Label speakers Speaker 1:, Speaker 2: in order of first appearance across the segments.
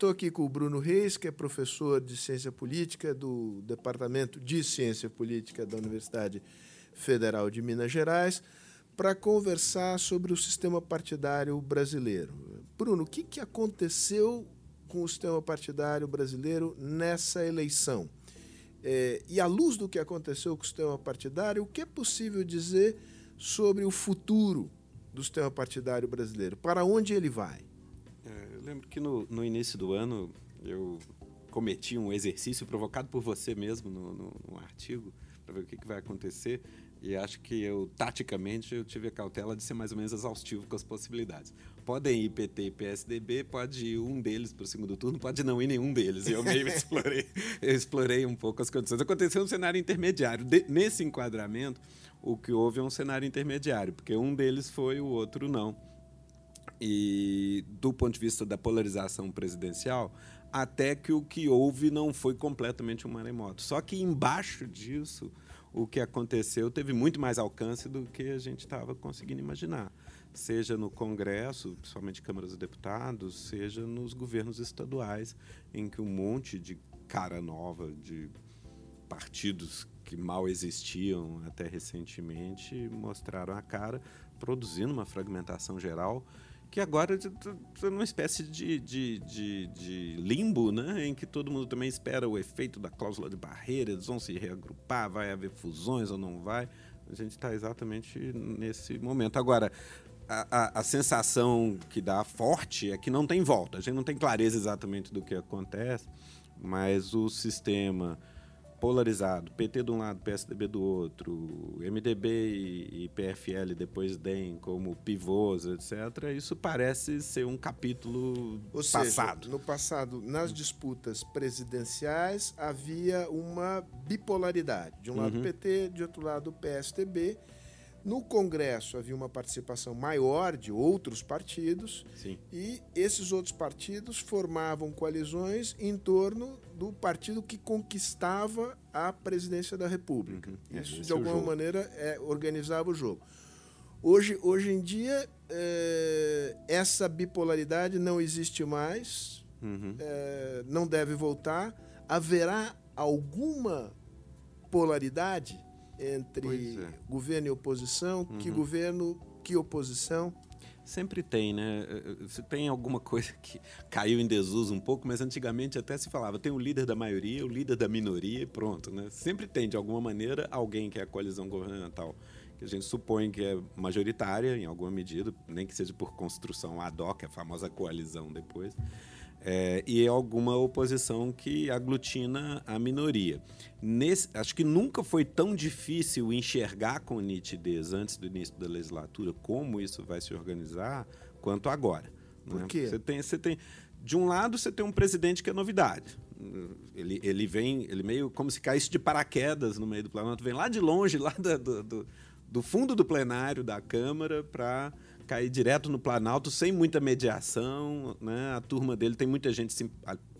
Speaker 1: Estou aqui com o Bruno Reis, que é professor de Ciência Política do Departamento de Ciência Política da Universidade Federal de Minas Gerais, para conversar sobre o sistema partidário brasileiro. Bruno, o que, que aconteceu com o sistema partidário brasileiro nessa eleição? É, e à luz do que aconteceu com o sistema partidário, o que é possível dizer sobre o futuro do sistema partidário brasileiro? Para onde ele vai?
Speaker 2: Eu lembro que no, no, início do ano eu cometi um exercício provocado por você mesmo no, no, no artigo para ver o que, que vai acontecer e acho que eu, taticamente, eu tive a cautela de ser mais ou menos exaustivo com as possibilidades. Podem ir PT e PSDB, pode ir um deles para o segundo turno, pode não ir nenhum deles. E eu meio explorei, eu explorei um pouco as condições. Aconteceu um cenário intermediário. De, nesse enquadramento, o que houve é um cenário intermediário, porque um deles foi, o outro não. E do ponto de vista da polarização presidencial, até que o que houve não foi completamente um maremoto. Só que embaixo disso o que aconteceu teve muito mais alcance do que a gente estava conseguindo imaginar, seja no Congresso, principalmente Câmara dos Deputados, seja nos governos estaduais, em que um monte de cara nova, de partidos que mal existiam até recentemente, mostraram a cara, produzindo uma fragmentação geral que agora está numa espécie de, de, de, de, limbo, né? em que todo mundo também espera o efeito da cláusula de barreira, eles vão se reagrupar, vai haver fusões ou não vai. A gente está exatamente nesse momento. Agora, a, a, a, sensação que dá forte é que não tem volta. A gente não tem clareza exatamente do que acontece, mas o sistema polarizado, PT de um lado, PSDB do outro, MDB e, e PFL depois DEM como pivôs, etc., isso parece ser um capítulo
Speaker 1: Ou
Speaker 2: passado.
Speaker 1: Seja, no passado, nas disputas presidenciais, havia uma bipolaridade. De um lado uhum. PT, de outro lado PSDB. No Congresso havia uma participação maior de outros partidos
Speaker 2: Sim.
Speaker 1: e esses outros partidos formavam coalizões em torno do partido que conquistava a presidência da República. Uhum. Isso, de alguma maneira, é, organizava o jogo. Hoje, hoje em dia, é, essa bipolaridade não existe mais, uhum. é, não deve voltar. Haverá alguma polaridade? Entre é. governo e oposição? Uhum. Que governo, que oposição?
Speaker 2: Sempre tem, né? Se tem alguma coisa que caiu em desuso um pouco, mas antigamente até se falava, tem o líder da maioria, o líder da minoria e pronto, né? Sempre tem, de alguma maneira, alguém que é a coalizão governamental, que a gente supõe que é majoritária em alguma medida, nem que seja por construção ad hoc, a famosa coalizão depois, é, e alguma oposição que aglutina a minoria. Nesse, acho que nunca foi tão difícil enxergar com nitidez antes do início da legislatura como isso vai se organizar quanto agora.
Speaker 1: Por né? quê?
Speaker 2: Você tem, você tem, de um lado, você tem um presidente que é novidade. Ele, ele vem, ele meio como se caísse de paraquedas no meio do Planalto, vem lá de longe, lá do, do, do fundo do plenário da Câmara, para cair direto no Planalto sem muita mediação. Né? A turma dele tem muita gente sim,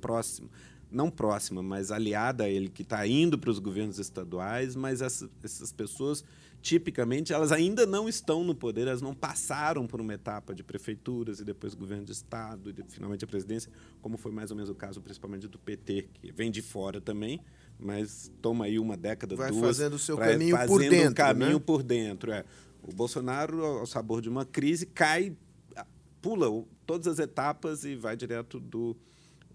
Speaker 2: próxima, não próxima, mas aliada a ele, que está indo para os governos estaduais, mas essa, essas pessoas, tipicamente, elas ainda não estão no poder, elas não passaram por uma etapa de prefeituras e depois governo de Estado e finalmente a presidência, como foi mais ou menos o caso, principalmente do PT, que vem de fora também, mas toma aí uma década,
Speaker 1: Vai
Speaker 2: duas...
Speaker 1: fazendo o seu caminho por dentro, um
Speaker 2: caminho
Speaker 1: né?
Speaker 2: por dentro, é. O Bolsonaro, ao sabor de uma crise, cai, pula todas as etapas e vai direto do,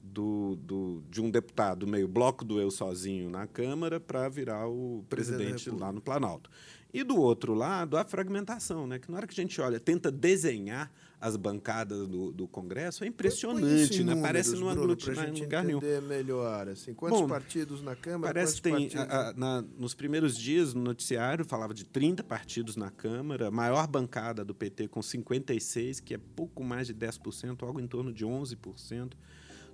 Speaker 2: do, do, de um deputado meio bloco do eu sozinho na Câmara para virar o presidente, presidente lá no Planalto. E do outro lado, a fragmentação, né? que na hora que a gente olha, tenta desenhar as bancadas do, do Congresso, é impressionante, né? parece não aglutinar em lugar nenhum.
Speaker 1: melhor, assim, quantos Bom, partidos na Câmara?
Speaker 2: Parece que tem, a, a, na, nos primeiros dias, no noticiário, falava de 30 partidos na Câmara, maior bancada do PT com 56, que é pouco mais de 10%, algo em torno de 11%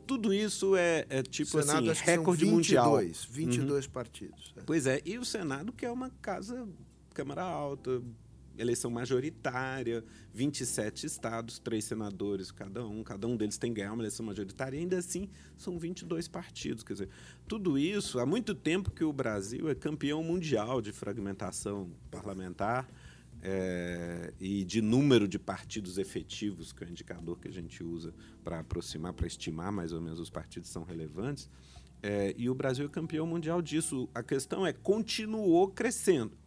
Speaker 2: tudo isso é, é tipo Senado, assim, recorde 22, mundial.
Speaker 1: 22 uhum. partidos.
Speaker 2: É. Pois é, e o Senado, que é uma casa Câmara Alta, eleição majoritária, 27 estados, três senadores cada um, cada um deles tem que ganhar uma eleição majoritária, e ainda assim são 22 partidos. Quer dizer, tudo isso, há muito tempo que o Brasil é campeão mundial de fragmentação parlamentar. é, e de número de partidos efetivos, que é o indicador que a gente usa para aproximar, para estimar mais ou menos os partidos são relevantes. É, e o Brasil é campeão mundial disso. A questão é, continuou crescendo.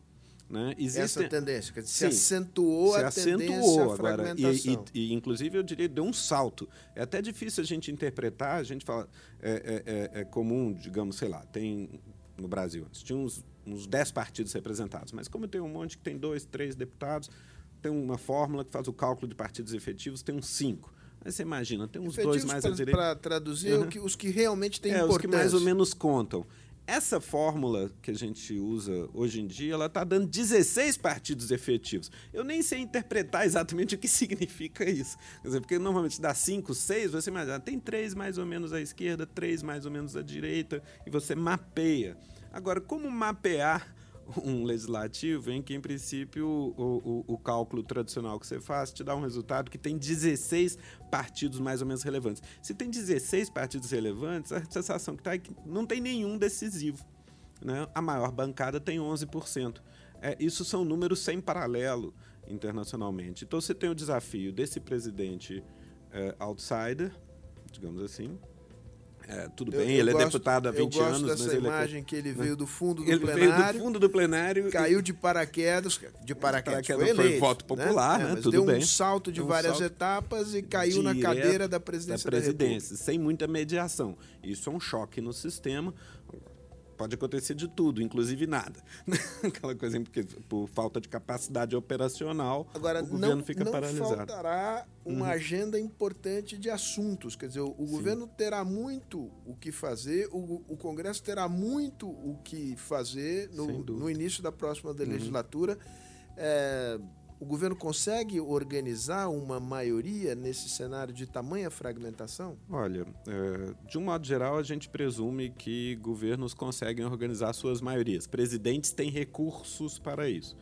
Speaker 2: Né?
Speaker 1: Essa tendência, quer dizer, se acentuou se a acentuou agora.
Speaker 2: E, e, e, inclusive, eu diria, deu um salto. É até difícil a gente interpretar, a gente fala, é, é, é, é comum, digamos, sei lá, tem no Brasil, antes tinha uns, uns 10 partidos representados, mas como tem um monte que tem dois, três deputados, tem uma fórmula que faz o cálculo de partidos efetivos, tem uns cinco. Aí você imagina, tem uns dois mais
Speaker 1: pra,
Speaker 2: à direita.
Speaker 1: Para traduzir, uhum. os que realmente têm é, importância.
Speaker 2: Os que mais ou menos contam. Essa fórmula que a gente usa hoje em dia, ela está dando 16 partidos efetivos. Eu nem sei interpretar exatamente o que significa isso. Quer dizer, porque normalmente dá 5, 6, você imagina, tem três mais ou menos à esquerda, três mais ou menos à direita, e você mapeia. Agora, como mapear um legislativo em que, em princípio, o, o, o, cálculo tradicional que você faz te dá um resultado que tem 16 partidos mais ou menos relevantes. Se tem 16 partidos relevantes, a sensação que está é que não tem nenhum decisivo. Né? A maior bancada tem 11%. É, isso são números sem paralelo internacionalmente. Então, você tem o desafio desse presidente é, outsider, digamos assim, é, tudo bem, eu ele é gosto, é deputado há 20
Speaker 1: anos.
Speaker 2: Eu
Speaker 1: gosto dessa
Speaker 2: é
Speaker 1: imagem é, que ele veio do fundo do
Speaker 2: ele
Speaker 1: plenário.
Speaker 2: Veio do fundo do plenário.
Speaker 1: Caiu de paraquedas. De paraquedas, foi, eleito, foi
Speaker 2: voto né? popular, né?
Speaker 1: né?
Speaker 2: tudo
Speaker 1: deu
Speaker 2: bem.
Speaker 1: um salto de um várias salto etapas e caiu na cadeira da presidência da, presidência, da
Speaker 2: sem muita mediação. Isso é um choque no sistema pode acontecer de tudo, inclusive nada. Aquela coisa porque por falta de capacidade operacional, Agora, o governo
Speaker 1: não,
Speaker 2: fica
Speaker 1: não
Speaker 2: paralisado.
Speaker 1: faltará uma uhum. agenda importante de assuntos. Quer dizer, o, o governo terá muito o que fazer, o, o, Congresso terá muito o que fazer no, no início da próxima uhum. legislatura. É, o governo consegue organizar uma maioria nesse cenário de tamanha fragmentação?
Speaker 2: Olha, é, de um modo geral, a gente presume que governos conseguem organizar suas maiorias. Presidentes têm recursos para isso.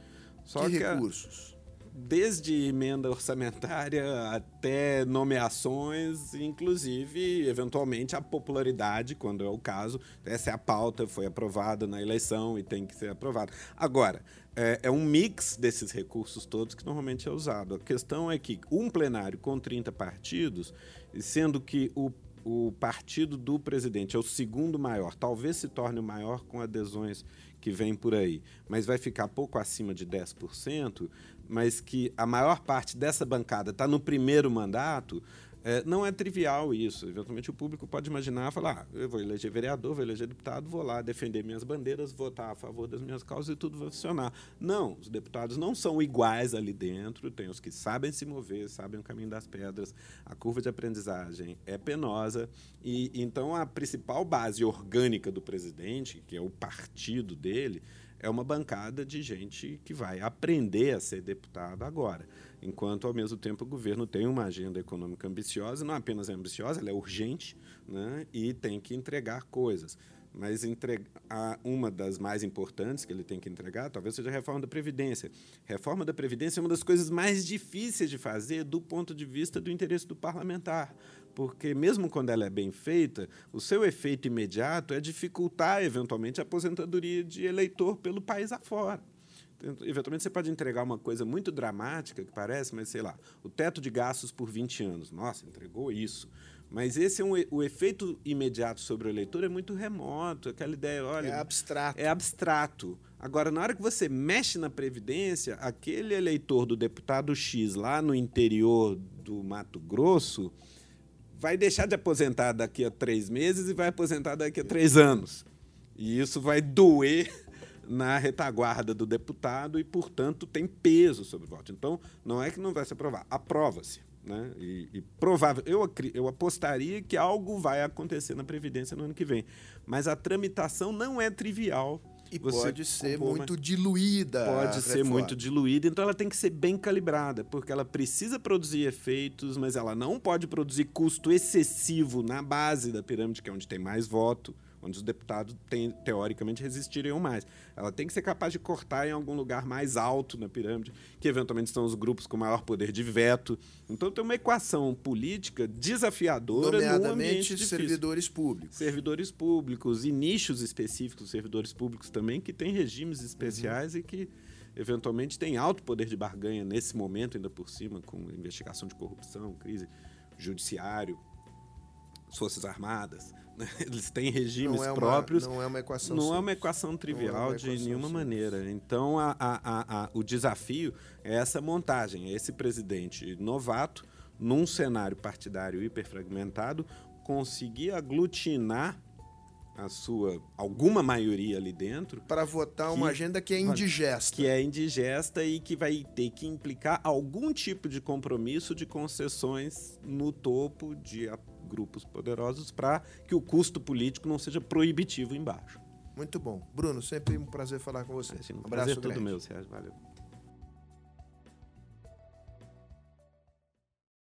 Speaker 1: Só que, que recursos?
Speaker 2: Desde emenda orçamentária até nomeações, inclusive, eventualmente, a popularidade, quando é o caso. Essa é a pauta, foi aprovada na eleição e tem que ser aprovada. Agora, é, é, um mix desses recursos todos que normalmente é usado. A questão é que um plenário com 30 partidos, sendo que o, o partido do presidente é o segundo maior, talvez se torne o maior com adesões que vem por aí, mas vai ficar pouco acima de 10%, mas que a maior parte dessa bancada está no primeiro mandato, é, não é trivial isso. Eventualmente o público pode imaginar, falar, ah, eu vou eleger vereador, vou eleger deputado, vou lá defender minhas bandeiras, votar a favor das minhas causas e tudo vai funcionar. Não, os deputados não são iguais ali dentro, tem os que sabem se mover, sabem o caminho das pedras, a curva de aprendizagem é penosa e então a principal base orgânica do presidente, que é o partido dele, é uma bancada de gente que vai aprender a ser deputado agora enquanto ao mesmo tempo o governo tem uma agenda econômica ambiciosa, não apenas é ambiciosa, ela é urgente, né? E tem que entregar coisas. Mas uma das mais importantes que ele tem que entregar talvez seja a reforma da Previdência. Reforma da Previdência é uma das coisas mais difíceis de fazer do ponto de vista do interesse do parlamentar. Porque, mesmo quando ela é bem feita, o seu efeito imediato é dificultar, eventualmente, a aposentadoria de eleitor pelo país afora eventualmente você pode entregar uma coisa muito dramática, que parece, mas sei lá, o teto de gastos por 20 anos. Nossa, entregou isso. Mas esse é um, o efeito imediato sobre o eleitor é muito remoto, aquela ideia, olha,
Speaker 1: é abstrato.
Speaker 2: É abstrato. Agora, na hora que você mexe na previdência, aquele eleitor do deputado X lá no interior do Mato Grosso vai deixar de aposentar daqui a três meses e vai aposentar daqui a três anos. E isso vai doer na retaguarda do deputado e, portanto, tem peso sobre o voto. Então, não é que não vai se aprovar, aprova-se. Né? E, e, provável, eu, eu apostaria que algo vai acontecer na Previdência no ano que vem. Mas a tramitação não é trivial.
Speaker 1: E Você pode ser muito diluída.
Speaker 2: Pode ser muito diluída, então ela tem que ser bem calibrada, porque ela precisa produzir efeitos, mas ela não pode produzir custo excessivo na base da pirâmide, que é onde tem mais voto onde os deputados tem, teoricamente resistiriam mais. Ela tem que ser capaz de cortar em algum lugar mais alto na pirâmide, que eventualmente são os grupos com maior poder de veto. Então tem uma equação política desafiadora
Speaker 1: Nomeadamente
Speaker 2: no
Speaker 1: servidores públicos.
Speaker 2: Servidores públicos e nichos específicos, servidores públicos também, que têm regimes especiais uhum. e que eventualmente tem alto poder de barganha nesse momento, ainda por cima, com investigação de corrupção, crise judiciário, Forças Armadas. Eles têm regimes
Speaker 1: não é uma,
Speaker 2: próprios.
Speaker 1: Não é uma equação
Speaker 2: Não simples. é uma equação trivial é uma equação de nenhuma simples. maneira. Então, a, a, a, o desafio é essa montagem, é esse presidente novato, num cenário partidário hiperfragmentado, conseguir aglutinar a sua alguma maioria ali dentro
Speaker 1: para votar que, uma agenda que é indigesta
Speaker 2: que é indigesta e que vai ter que implicar algum tipo de compromisso de concessões no topo de grupos poderosos para que o custo político não seja proibitivo embaixo.
Speaker 1: Muito bom. Bruno sempre um prazer falar com você.
Speaker 2: Um abraço prazer grande. todo meu Sérgio. Valeu